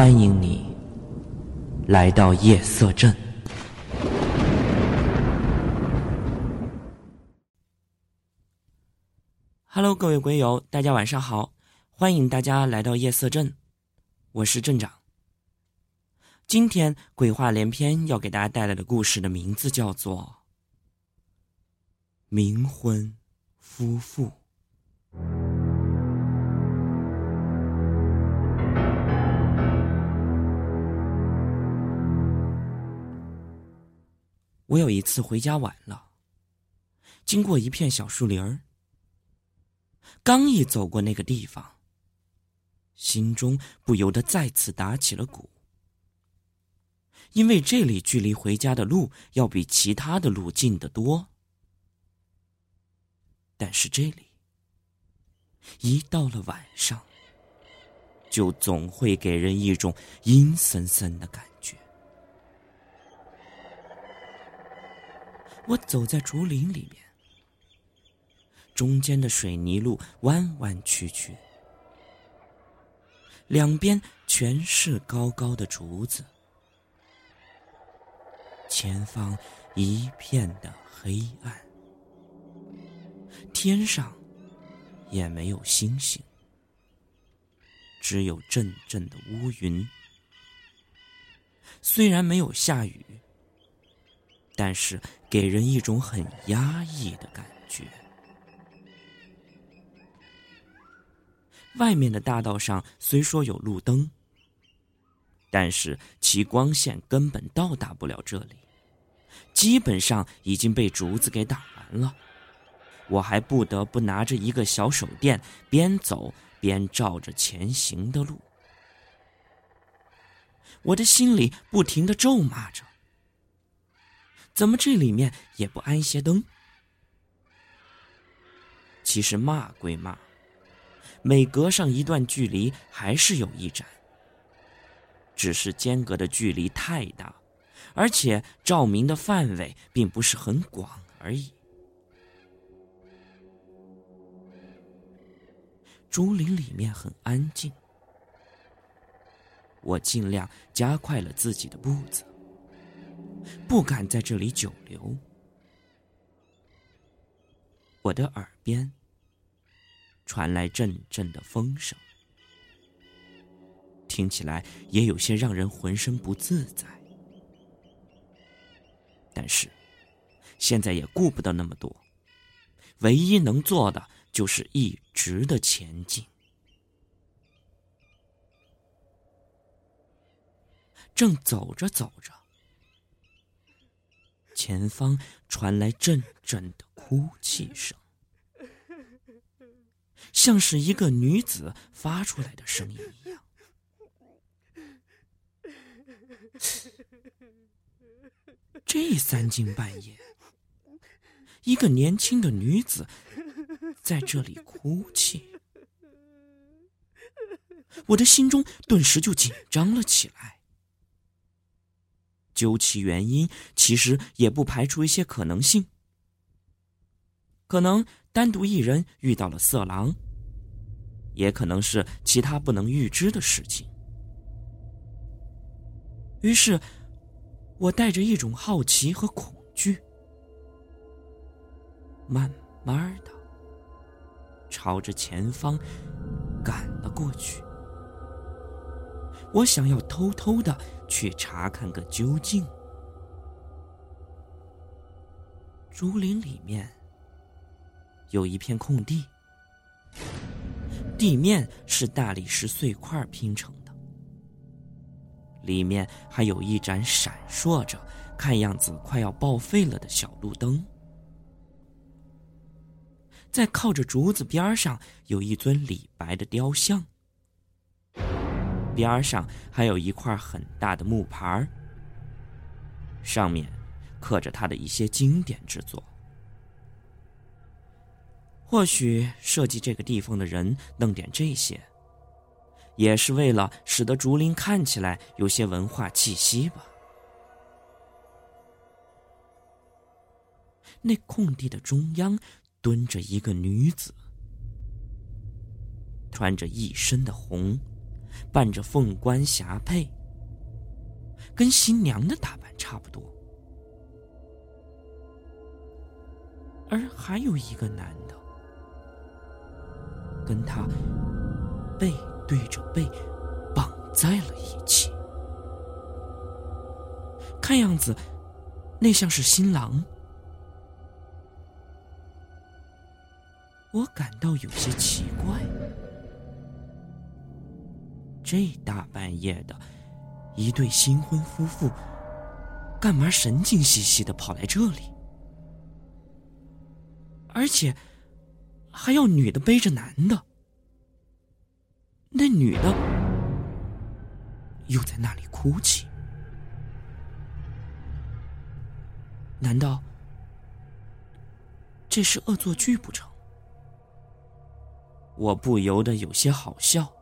欢迎你来到夜色镇。Hello，各位鬼友，大家晚上好！欢迎大家来到夜色镇，我是镇长。今天鬼话连篇要给大家带来的故事的名字叫做《冥婚夫妇》。我有一次回家晚了，经过一片小树林儿，刚一走过那个地方，心中不由得再次打起了鼓，因为这里距离回家的路要比其他的路近得多。但是这里，一到了晚上，就总会给人一种阴森森的感觉。我走在竹林里面，中间的水泥路弯弯曲曲，两边全是高高的竹子，前方一片的黑暗，天上也没有星星，只有阵阵的乌云。虽然没有下雨。但是给人一种很压抑的感觉。外面的大道上虽说有路灯，但是其光线根本到达不了这里，基本上已经被竹子给挡完了。我还不得不拿着一个小手电，边走边照着前行的路。我的心里不停的咒骂着。怎么这里面也不安些灯？其实骂归骂，每隔上一段距离还是有一盏，只是间隔的距离太大，而且照明的范围并不是很广而已。竹林里面很安静，我尽量加快了自己的步子。不敢在这里久留。我的耳边传来阵阵的风声，听起来也有些让人浑身不自在。但是现在也顾不得那么多，唯一能做的就是一直的前进。正走着走着。前方传来阵阵的哭泣声，像是一个女子发出来的声音一样。这三更半夜，一个年轻的女子在这里哭泣，我的心中顿时就紧张了起来。究其原因，其实也不排除一些可能性。可能单独一人遇到了色狼，也可能是其他不能预知的事情。于是，我带着一种好奇和恐惧，慢慢的朝着前方赶了过去。我想要偷偷的去查看个究竟。竹林里面有一片空地，地面是大理石碎块拼成的，里面还有一盏闪烁着、看样子快要报废了的小路灯。在靠着竹子边上有一尊李白的雕像。边上还有一块很大的木牌上面刻着他的一些经典之作。或许设计这个地方的人弄点这些，也是为了使得竹林看起来有些文化气息吧。那空地的中央蹲着一个女子，穿着一身的红。伴着凤冠霞帔，跟新娘的打扮差不多。而还有一个男的，跟他背对着背绑在了一起，看样子那像是新郎。我感到有些奇怪，这大半夜的，一对新婚夫妇，干嘛神经兮兮的跑来这里？而且还要女的背着男的，那女的又在那里哭泣？难道这是恶作剧不成？我不由得有些好笑，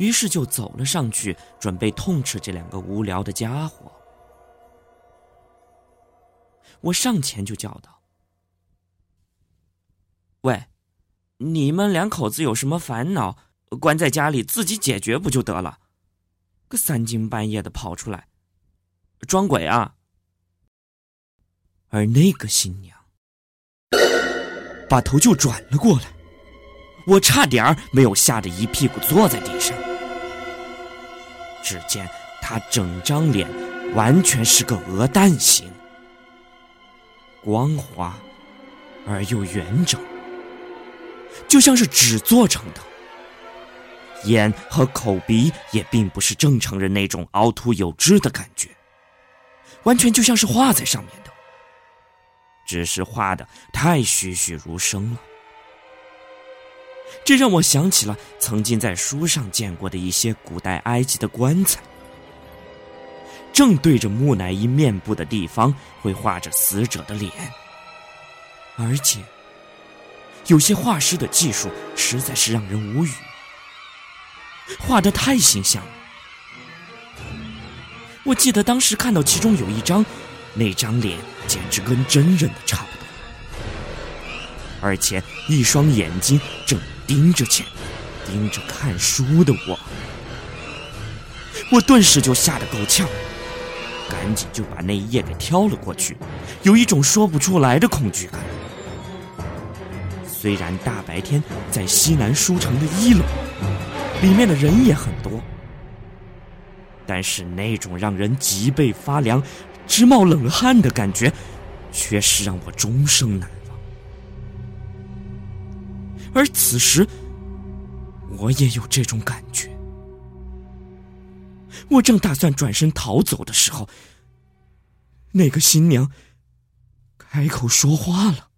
于是就走了上去，准备痛斥这两个无聊的家伙。我上前就叫道：“喂，你们两口子有什么烦恼，关在家里自己解决不就得了？个三更半夜的跑出来，装鬼啊！”而那个新娘把头就转了过来。我差点没有吓得一屁股坐在地上。只见他整张脸完全是个鹅蛋形，光滑而又圆整，就像是纸做成的。眼和口鼻也并不是正常人那种凹凸有致的感觉，完全就像是画在上面的，只是画的太栩栩如生了。这让我想起了曾经在书上见过的一些古代埃及的棺材，正对着木乃伊面部的地方会画着死者的脸，而且有些画师的技术实在是让人无语，画的太形象了。我记得当时看到其中有一张，那张脸简直跟真人的差不多，而且一双眼睛正。盯着前，盯着看书的我，我顿时就吓得够呛，赶紧就把那一页给挑了过去，有一种说不出来的恐惧感。虽然大白天在西南书城的一楼，里面的人也很多，但是那种让人脊背发凉、直冒冷汗的感觉，却是让我终生难。而此时，我也有这种感觉。我正打算转身逃走的时候，那个新娘开口说话了：“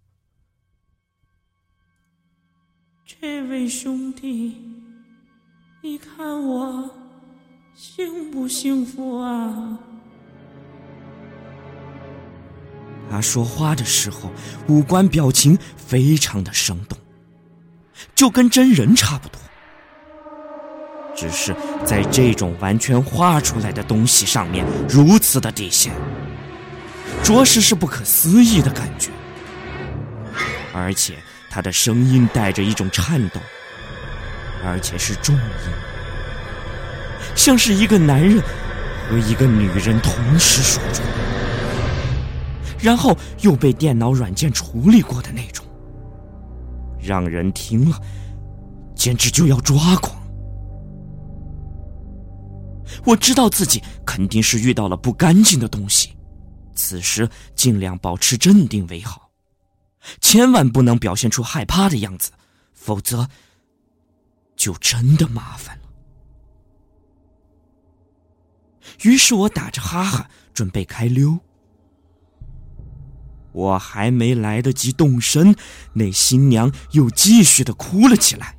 这位兄弟，你看我幸不幸福啊？”他说话的时候，五官表情非常的生动。就跟真人差不多，只是在这种完全画出来的东西上面如此的底线，着实是不可思议的感觉。而且他的声音带着一种颤抖，而且是重音，像是一个男人和一个女人同时说出，然后又被电脑软件处理过的那种。让人听了，简直就要抓狂。我知道自己肯定是遇到了不干净的东西，此时尽量保持镇定为好，千万不能表现出害怕的样子，否则就真的麻烦了。于是我打着哈哈，准备开溜。我还没来得及动身，那新娘又继续的哭了起来。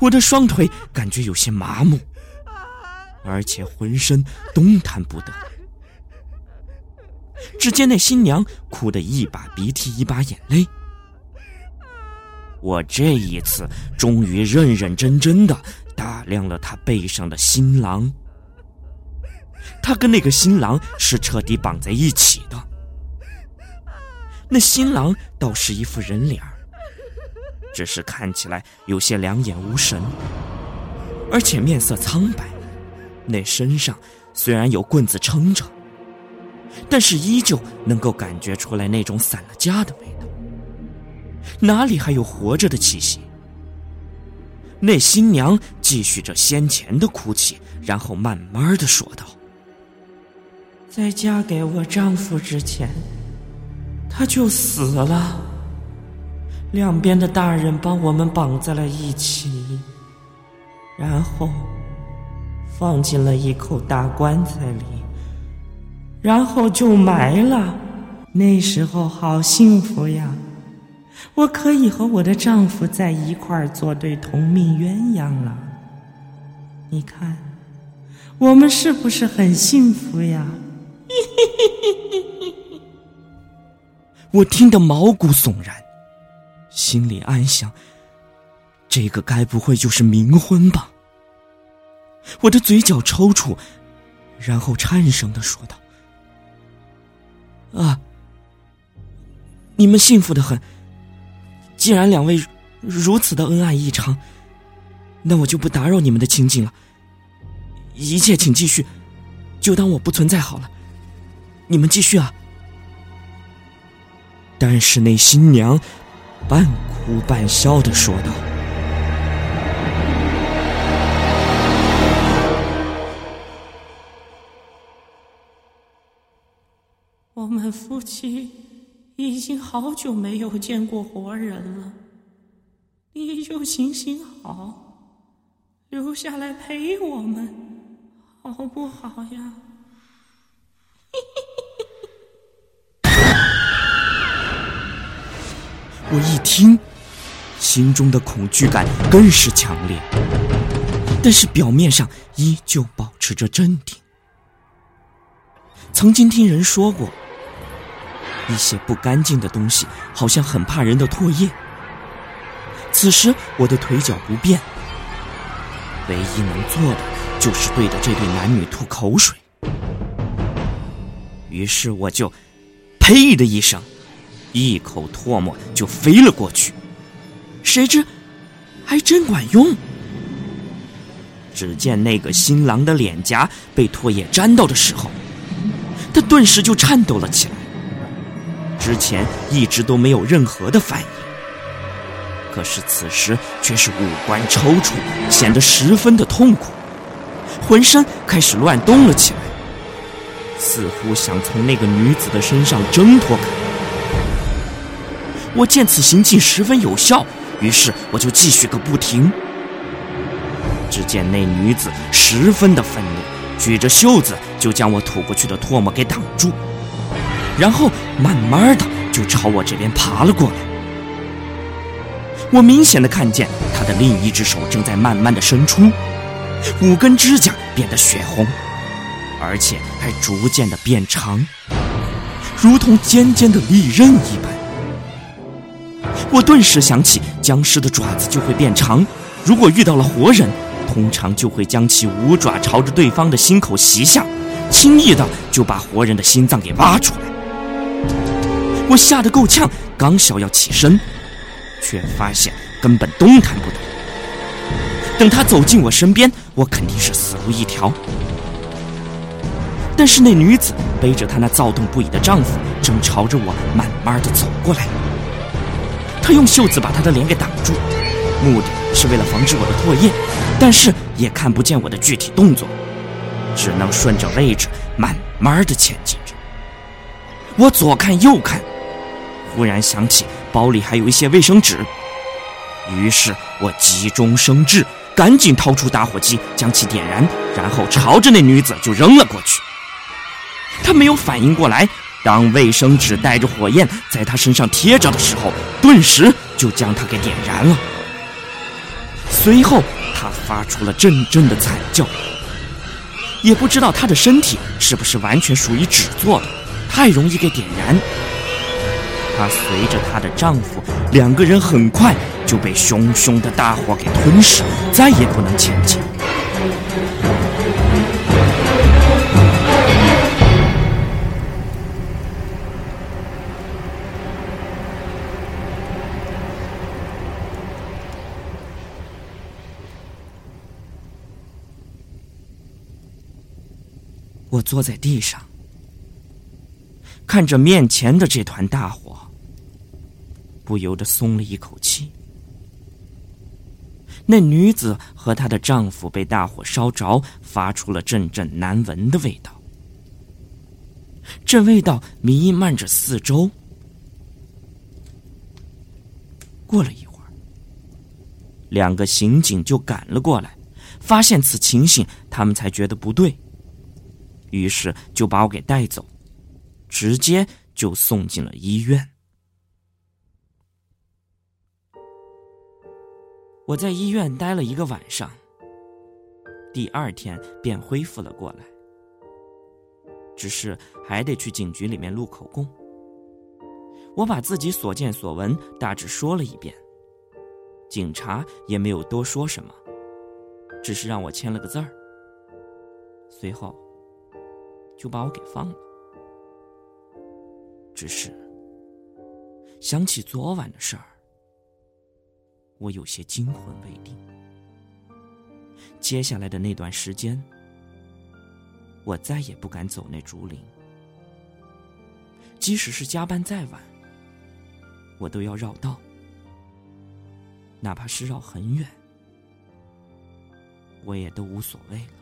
我的双腿感觉有些麻木，而且浑身动弹不得。只见那新娘哭得一把鼻涕一把眼泪。我这一次终于认认真真的打量了她背上的新郎。他跟那个新郎是彻底绑在一起的。那新郎倒是一副人脸，只是看起来有些两眼无神，而且面色苍白，那身上虽然有棍子撑着，但是依旧能够感觉出来那种散了架的味道，哪里还有活着的气息？那新娘继续着先前的哭泣，然后慢慢的说道：“在嫁给我丈夫之前，他就死了。两边的大人把我们绑在了一起，然后放进了一口大棺材里，然后就埋了。那时候好幸福呀！”我可以和我的丈夫在一块儿做对同命鸳鸯了。你看，我们是不是很幸福呀？嘿嘿嘿嘿嘿我听得毛骨悚然，心里暗想：这个该不会就是冥婚吧？我的嘴角抽搐，然后颤声的说道：“啊，你们幸福的很。”既然两位如此的恩爱异常，那我就不打扰你们的清静了。一切请继续，就当我不存在好了。你们继续啊！但是那新娘半哭半笑的说道：“我们夫妻。”已经好久没有见过活人了，你就行行好，留下来陪我们，好不好呀？嘿 嘿我一听，心中的恐惧感更是强烈，但是表面上依旧保持着镇定。曾经听人说过。一些不干净的东西，好像很怕人的唾液。此时我的腿脚不便，唯一能做的就是对着这对男女吐口水。于是我就“呸”的一声，一口唾沫就飞了过去。谁知还真管用。只见那个新郎的脸颊被唾液沾到的时候，他顿时就颤抖了起来。之前一直都没有任何的反应，可是此时却是五官抽搐，显得十分的痛苦，浑身开始乱动了起来，似乎想从那个女子的身上挣脱开。我见此行径十分有效，于是我就继续个不停。只见那女子十分的愤怒，举着袖子就将我吐过去的唾沫给挡住。然后慢慢的就朝我这边爬了过来，我明显的看见他的另一只手正在慢慢的伸出，五根指甲变得血红，而且还逐渐的变长，如同尖尖的利刃一般。我顿时想起僵尸的爪子就会变长，如果遇到了活人，通常就会将其五爪朝着对方的心口袭向，轻易的就把活人的心脏给挖出来。我吓得够呛，刚想要起身，却发现根本动弹不得。等他走进我身边，我肯定是死路一条。但是那女子背着她那躁动不已的丈夫，正朝着我慢慢的走过来。他用袖子把他的脸给挡住，目的是为了防止我的唾液，但是也看不见我的具体动作，只能顺着位置慢慢的前进着。我左看右看。忽然想起包里还有一些卫生纸，于是我急中生智，赶紧掏出打火机将其点燃，然后朝着那女子就扔了过去。她没有反应过来，当卫生纸带着火焰在她身上贴着的时候，顿时就将她给点燃了。随后她发出了阵阵的惨叫，也不知道她的身体是不是完全属于纸做的，太容易给点燃。她随着她的丈夫，两个人很快就被熊熊的大火给吞噬，再也不能前进。我坐在地上，看着面前的这团大火，不由得松了一口气。那女子和她的丈夫被大火烧着，发出了阵阵难闻的味道。这味道弥漫着四周。过了一会儿，两个刑警就赶了过来，发现此情形，他们才觉得不对，于是就把我给带走，直接就送进了医院。我在医院待了一个晚上，第二天便恢复了过来，只是还得去警局里面录口供。我把自己所见所闻大致说了一遍，警察也没有多说什么，只是让我签了个字儿，随后就把我给放了。只是想起昨晚的事儿。我有些惊魂未定。接下来的那段时间，我再也不敢走那竹林。即使是加班再晚，我都要绕道，哪怕是绕很远，我也都无所谓了。